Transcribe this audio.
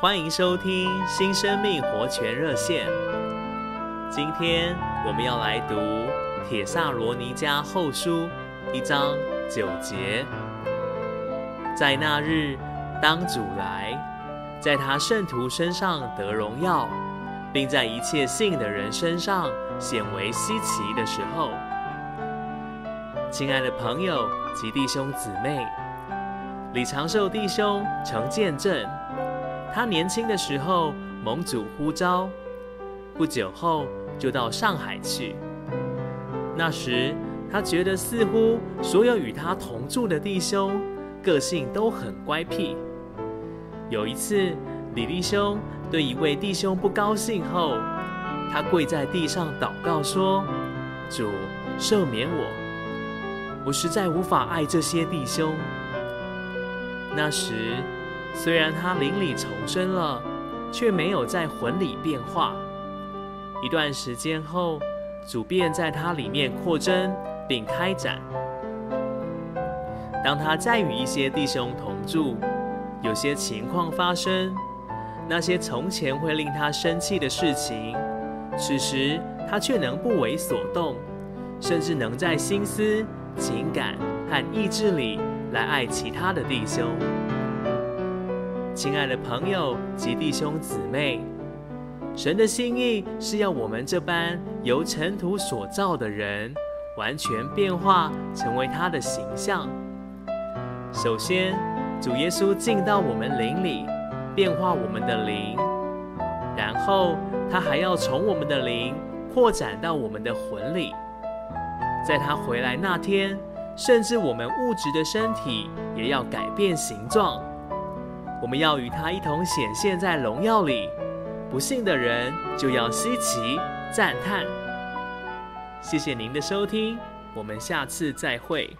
欢迎收听新生命活泉热线。今天我们要来读《铁萨罗尼迦后书》一章九节。在那日，当主来，在他圣徒身上得荣耀，并在一切信的人身上显为稀奇的时候，亲爱的朋友及弟兄姊妹，李长寿弟兄曾见证。他年轻的时候蒙主呼召，不久后就到上海去。那时他觉得似乎所有与他同住的弟兄个性都很乖僻。有一次，李弟兄对一位弟兄不高兴后，他跪在地上祷告说：“主赦免我，我实在无法爱这些弟兄。”那时。虽然他灵里重生了，却没有在魂里变化。一段时间后，主便在他里面扩增并开展。当他再与一些弟兄同住，有些情况发生，那些从前会令他生气的事情，此时他却能不为所动，甚至能在心思、情感和意志里来爱其他的弟兄。亲爱的朋友及弟兄姊妹，神的心意是要我们这般由尘土所造的人，完全变化成为他的形象。首先，主耶稣进到我们灵里，变化我们的灵；然后，他还要从我们的灵扩展到我们的魂里。在他回来那天，甚至我们物质的身体也要改变形状。我们要与他一同显现在荣耀里，不信的人就要稀奇赞叹。谢谢您的收听，我们下次再会。